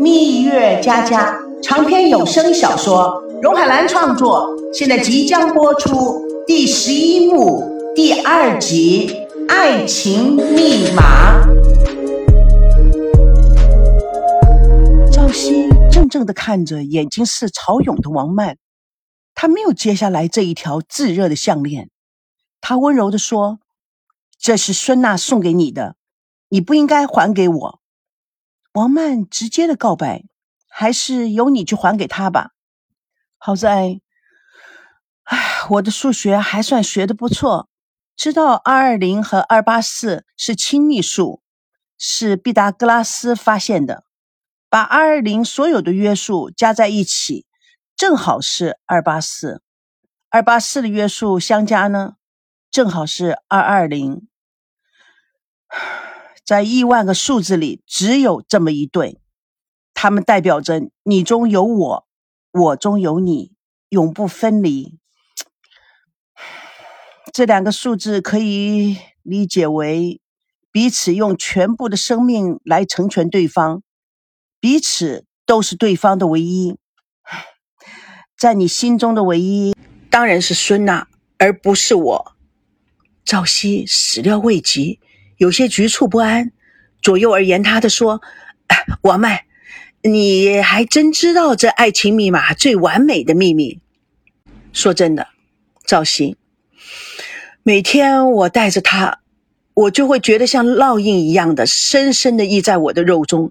蜜月佳佳》长篇有声小说，荣海兰创作，现在即将播出第十一幕第二集《爱情密码》。赵熙怔怔的看着眼睛似潮涌的王曼，他没有接下来这一条炙热的项链。他温柔的说：“这是孙娜送给你的，你不应该还给我。”王曼直接的告白，还是由你去还给他吧。好在，唉，我的数学还算学的不错，知道二二零和二八四是亲密数，是毕达哥拉斯发现的。把二二零所有的约数加在一起，正好是二八四；二八四的约数相加呢，正好是二二零。在亿万个数字里，只有这么一对，它们代表着你中有我，我中有你，永不分离。这两个数字可以理解为彼此用全部的生命来成全对方，彼此都是对方的唯一。在你心中的唯一，当然是孙娜，而不是我。赵熙始料未及。有些局促不安，左右而言他的说：“ 王曼，你还真知道这爱情密码最完美的秘密。说真的，赵鑫，每天我带着它，我就会觉得像烙印一样的深深的印在我的肉中。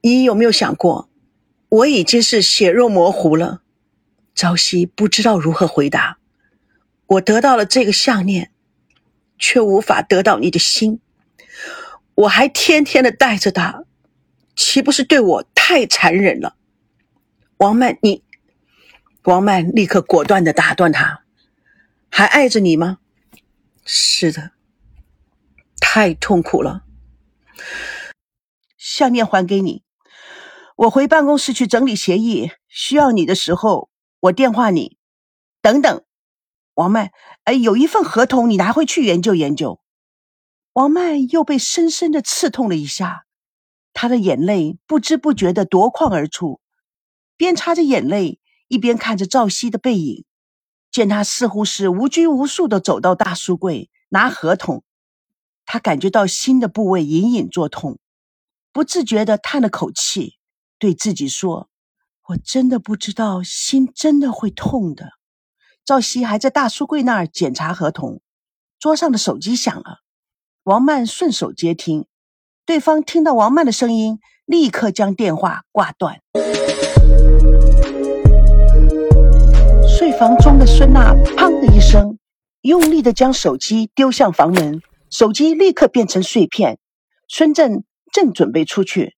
你有没有想过，我已经是血肉模糊了？”朝夕不知道如何回答。我得到了这个项链。却无法得到你的心，我还天天的带着他，岂不是对我太残忍了？王曼，你，王曼立刻果断的打断他，还爱着你吗？是的，太痛苦了。项链还给你，我回办公室去整理协议，需要你的时候我电话你。等等。王曼，哎，有一份合同，你拿回去研究研究。王曼又被深深的刺痛了一下，她的眼泪不知不觉的夺眶而出，边擦着眼泪，一边看着赵熙的背影。见他似乎是无拘无束的走到大书柜拿合同，他感觉到心的部位隐隐作痛，不自觉的叹了口气，对自己说：“我真的不知道，心真的会痛的。”赵熙还在大书柜那儿检查合同，桌上的手机响了，王曼顺手接听，对方听到王曼的声音，立刻将电话挂断。睡房中的孙娜“砰”的一声，用力的将手机丢向房门，手机立刻变成碎片。孙振正准备出去，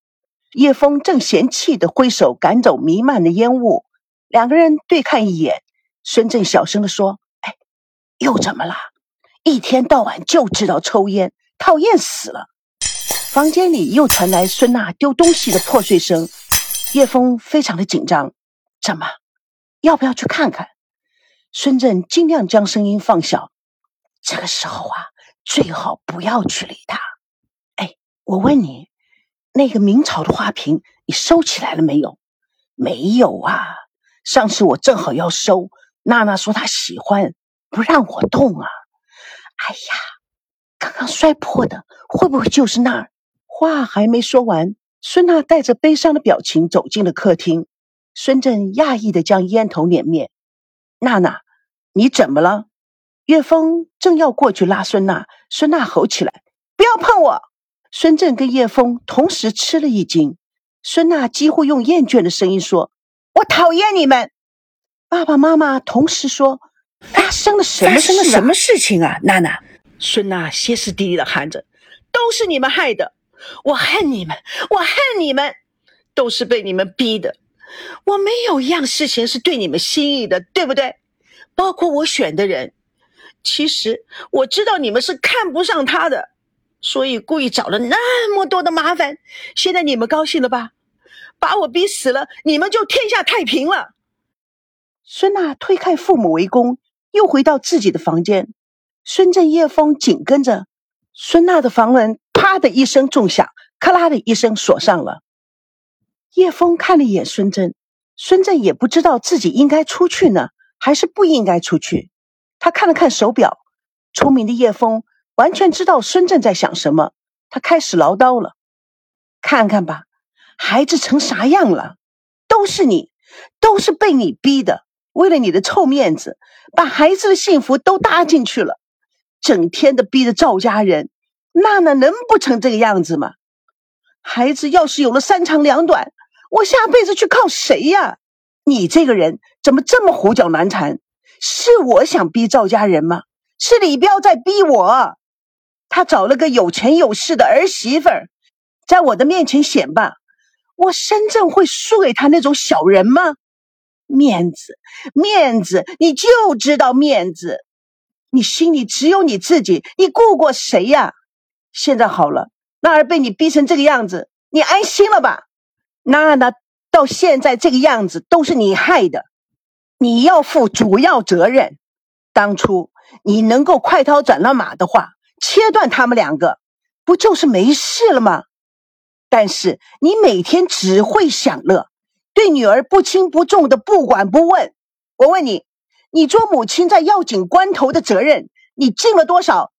叶枫正嫌弃的挥手赶走弥漫的烟雾，两个人对看一眼。孙振小声的说：“哎，又怎么了？一天到晚就知道抽烟，讨厌死了。”房间里又传来孙娜丢东西的破碎声。叶枫非常的紧张，怎么？要不要去看看？孙振尽量将声音放小。这个时候啊，最好不要去理他。哎，我问你，那个明朝的花瓶你收起来了没有？没有啊，上次我正好要收。娜娜说她喜欢，不让我动啊！哎呀，刚刚摔破的会不会就是那儿？话还没说完，孙娜带着悲伤的表情走进了客厅。孙振讶异的将烟头捻灭。娜娜，你怎么了？岳峰正要过去拉孙娜，孙娜吼起来：“不要碰我！”孙振跟叶枫同时吃了一惊。孙娜几乎用厌倦的声音说：“我讨厌你们。”爸爸妈妈同时说：“发生了什么？发生了什么事情啊？”娜娜、孙娜歇斯底里的喊着：“都是你们害的！我恨你们！我恨你们！都是被你们逼的！我没有一样事情是对你们心意的，对不对？包括我选的人。其实我知道你们是看不上他的，所以故意找了那么多的麻烦。现在你们高兴了吧？把我逼死了，你们就天下太平了。”孙娜推开父母围攻，又回到自己的房间。孙振、叶枫紧跟着。孙娜的房门啪的一声重响，咔啦的一声锁上了。叶枫看了一眼孙振，孙振也不知道自己应该出去呢，还是不应该出去。他看了看手表，聪明的叶枫完全知道孙振在想什么。他开始唠叨了：“看看吧，孩子成啥样了？都是你，都是被你逼的。为了你的臭面子，把孩子的幸福都搭进去了，整天的逼着赵家人。娜娜能不成这个样子吗？孩子要是有了三长两短。”我下辈子去靠谁呀？你这个人怎么这么胡搅蛮缠？是我想逼赵家人吗？是李彪在逼我。他找了个有钱有势的儿媳妇，在我的面前显摆。我深圳会输给他那种小人吗？面子，面子，你就知道面子。你心里只有你自己，你顾过谁呀？现在好了，那儿被你逼成这个样子，你安心了吧？娜娜到现在这个样子都是你害的，你要负主要责任。当初你能够快刀斩乱麻的话，切断他们两个，不就是没事了吗？但是你每天只会享乐，对女儿不轻不重的不管不问。我问你，你做母亲在要紧关头的责任，你尽了多少？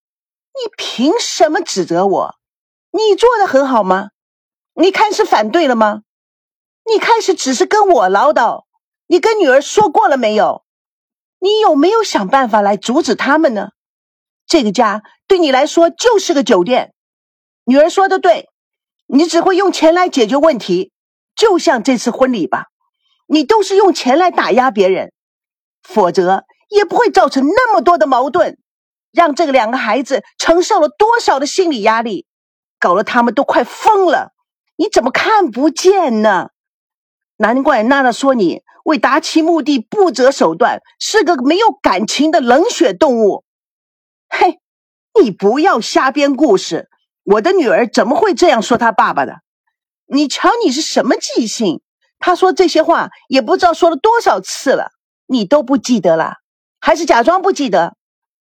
你凭什么指责我？你做的很好吗？你开始反对了吗？你开始只是跟我唠叨，你跟女儿说过了没有？你有没有想办法来阻止他们呢？这个家对你来说就是个酒店。女儿说的对，你只会用钱来解决问题，就像这次婚礼吧，你都是用钱来打压别人，否则也不会造成那么多的矛盾，让这个两个孩子承受了多少的心理压力，搞得他们都快疯了。你怎么看不见呢？难怪娜娜说你为达其目的不择手段，是个没有感情的冷血动物。嘿，你不要瞎编故事！我的女儿怎么会这样说她爸爸的？你瞧你是什么记性？他说这些话也不知道说了多少次了，你都不记得了，还是假装不记得？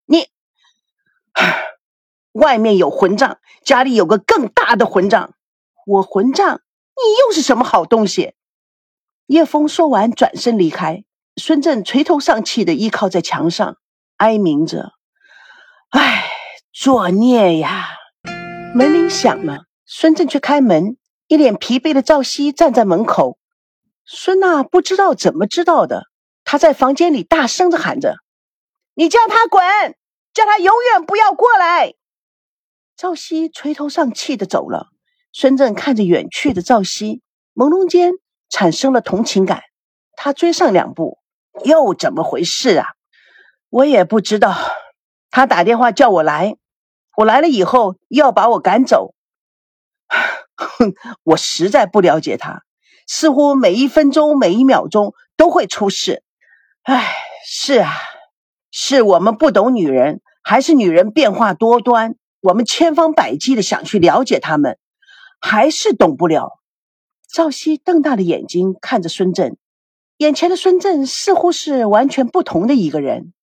你，外面有混账，家里有个更大的混账。我混账，你又是什么好东西？叶枫说完，转身离开。孙振垂头丧气的依靠在墙上，哀鸣着：“唉，作孽呀！”门铃响了，孙振去开门，一脸疲惫的赵熙站在门口。孙娜不知道怎么知道的，她在房间里大声的喊着：“你叫他滚，叫他永远不要过来！”赵熙垂头丧气的走了。孙正看着远去的赵熙，朦胧间。产生了同情感，他追上两步，又怎么回事啊？我也不知道。他打电话叫我来，我来了以后又要把我赶走。哼，我实在不了解他，似乎每一分钟、每一秒钟都会出事。唉，是啊，是我们不懂女人，还是女人变化多端？我们千方百计的想去了解他们，还是懂不了。赵熙瞪大了眼睛看着孙振，眼前的孙振似乎是完全不同的一个人，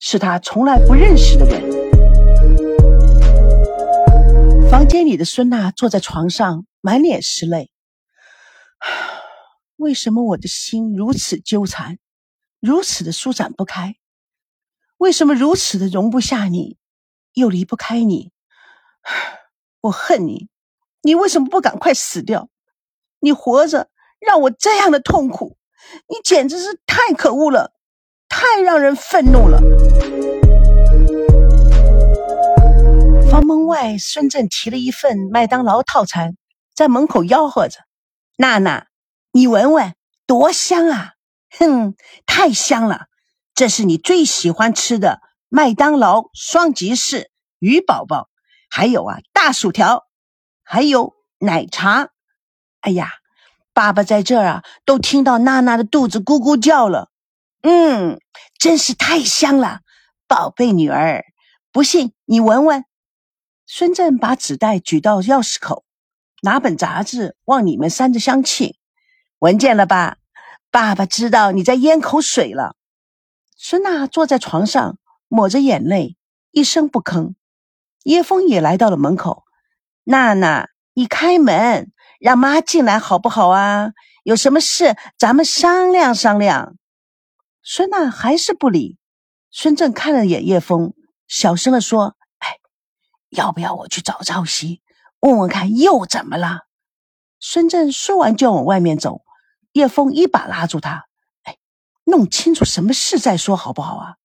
是他从来不认识的人。房间里的孙娜坐在床上，满脸是泪。为什么我的心如此纠缠，如此的舒展不开？为什么如此的容不下你，又离不开你？我恨你，你为什么不赶快死掉？你活着让我这样的痛苦，你简直是太可恶了，太让人愤怒了。外，孙振提了一份麦当劳套餐，在门口吆喝着：“娜娜，你闻闻，多香啊！哼，太香了，这是你最喜欢吃的麦当劳双吉士鱼宝宝，还有啊，大薯条，还有奶茶。”哎呀，爸爸在这儿啊，都听到娜娜的肚子咕咕叫了。嗯，真是太香了，宝贝女儿，不信你闻闻。孙振把纸袋举到钥匙口，拿本杂志往里面扇着香气，闻见了吧？爸爸知道你在咽口水了。孙娜坐在床上，抹着眼泪，一声不吭。叶枫也来到了门口，娜娜，你开门。让妈进来好不好啊？有什么事咱们商量商量。孙娜还是不理。孙正看了眼叶枫，小声的说：“，要不要我去找赵熙，问问看又怎么了？”孙正说完就往外面走，叶枫一把拉住他：“哎，弄清楚什么事再说好不好啊？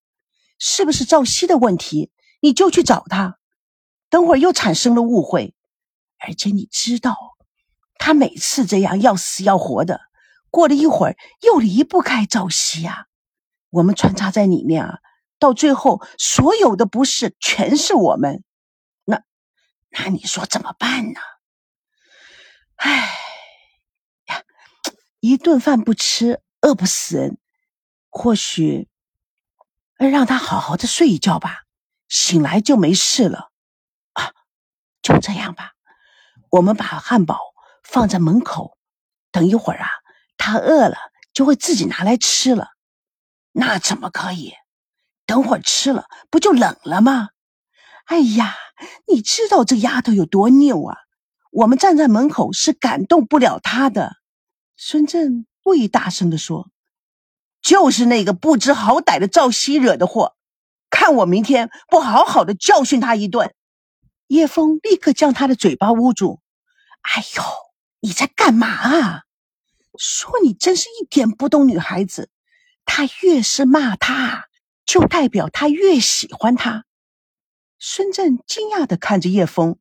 是不是赵熙的问题？你就去找他，等会儿又产生了误会。而且你知道，他每次这样要死要活的，过了一会儿又离不开赵熙呀。我们穿插在里面啊。”到最后，所有的不是全是我们，那你说怎么办呢？唉呀，一顿饭不吃，饿不死人。或许让他好好的睡一觉吧，醒来就没事了。啊，就这样吧。我们把汉堡放在门口，等一会儿啊，他饿了就会自己拿来吃了。那怎么可以？等会儿吃了不就冷了吗？哎呀，你知道这丫头有多拗啊！我们站在门口是感动不了她的。孙振故意大声的说：“就是那个不知好歹的赵熙惹的祸，看我明天不好好的教训他一顿。”叶枫立刻将他的嘴巴捂住：“哎呦，你在干嘛啊？说你真是一点不懂女孩子。他越是骂他。”就代表他越喜欢他。孙振惊讶的看着叶枫，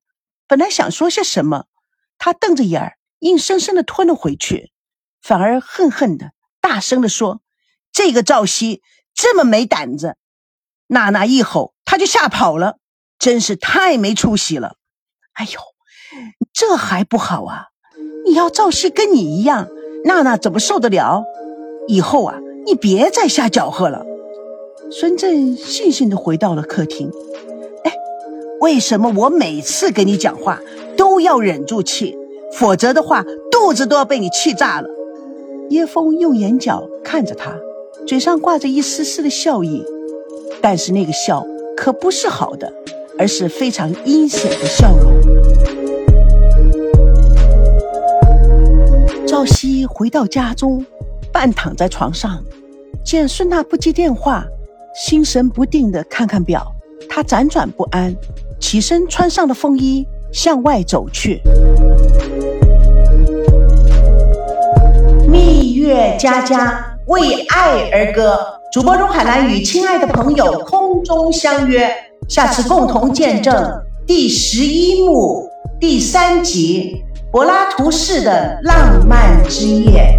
本来想说些什么，他瞪着眼儿，硬生生的吞了回去，反而恨恨的大声的说：“这个赵熙这么没胆子！”娜娜一吼，他就吓跑了，真是太没出息了。哎呦，这还不好啊！你要赵熙跟你一样，娜娜怎么受得了？以后啊，你别再瞎搅和了。孙振悻悻地回到了客厅。为什么我每次跟你讲话都要忍住气？否则的话，肚子都要被你气炸了。叶枫用眼角看着他，嘴上挂着一丝丝的笑意，但是那个笑可不是好的，而是非常阴险的笑容。赵熙回到家中，半躺在床上，见孙娜不接电话。心神不定的看看表，他辗转不安，起身穿上了风衣，向外走去。蜜月佳佳为爱而歌，主播荣海兰与亲爱的朋友空中相约，下次共同见证第十一幕第三集柏拉图式的浪漫之夜。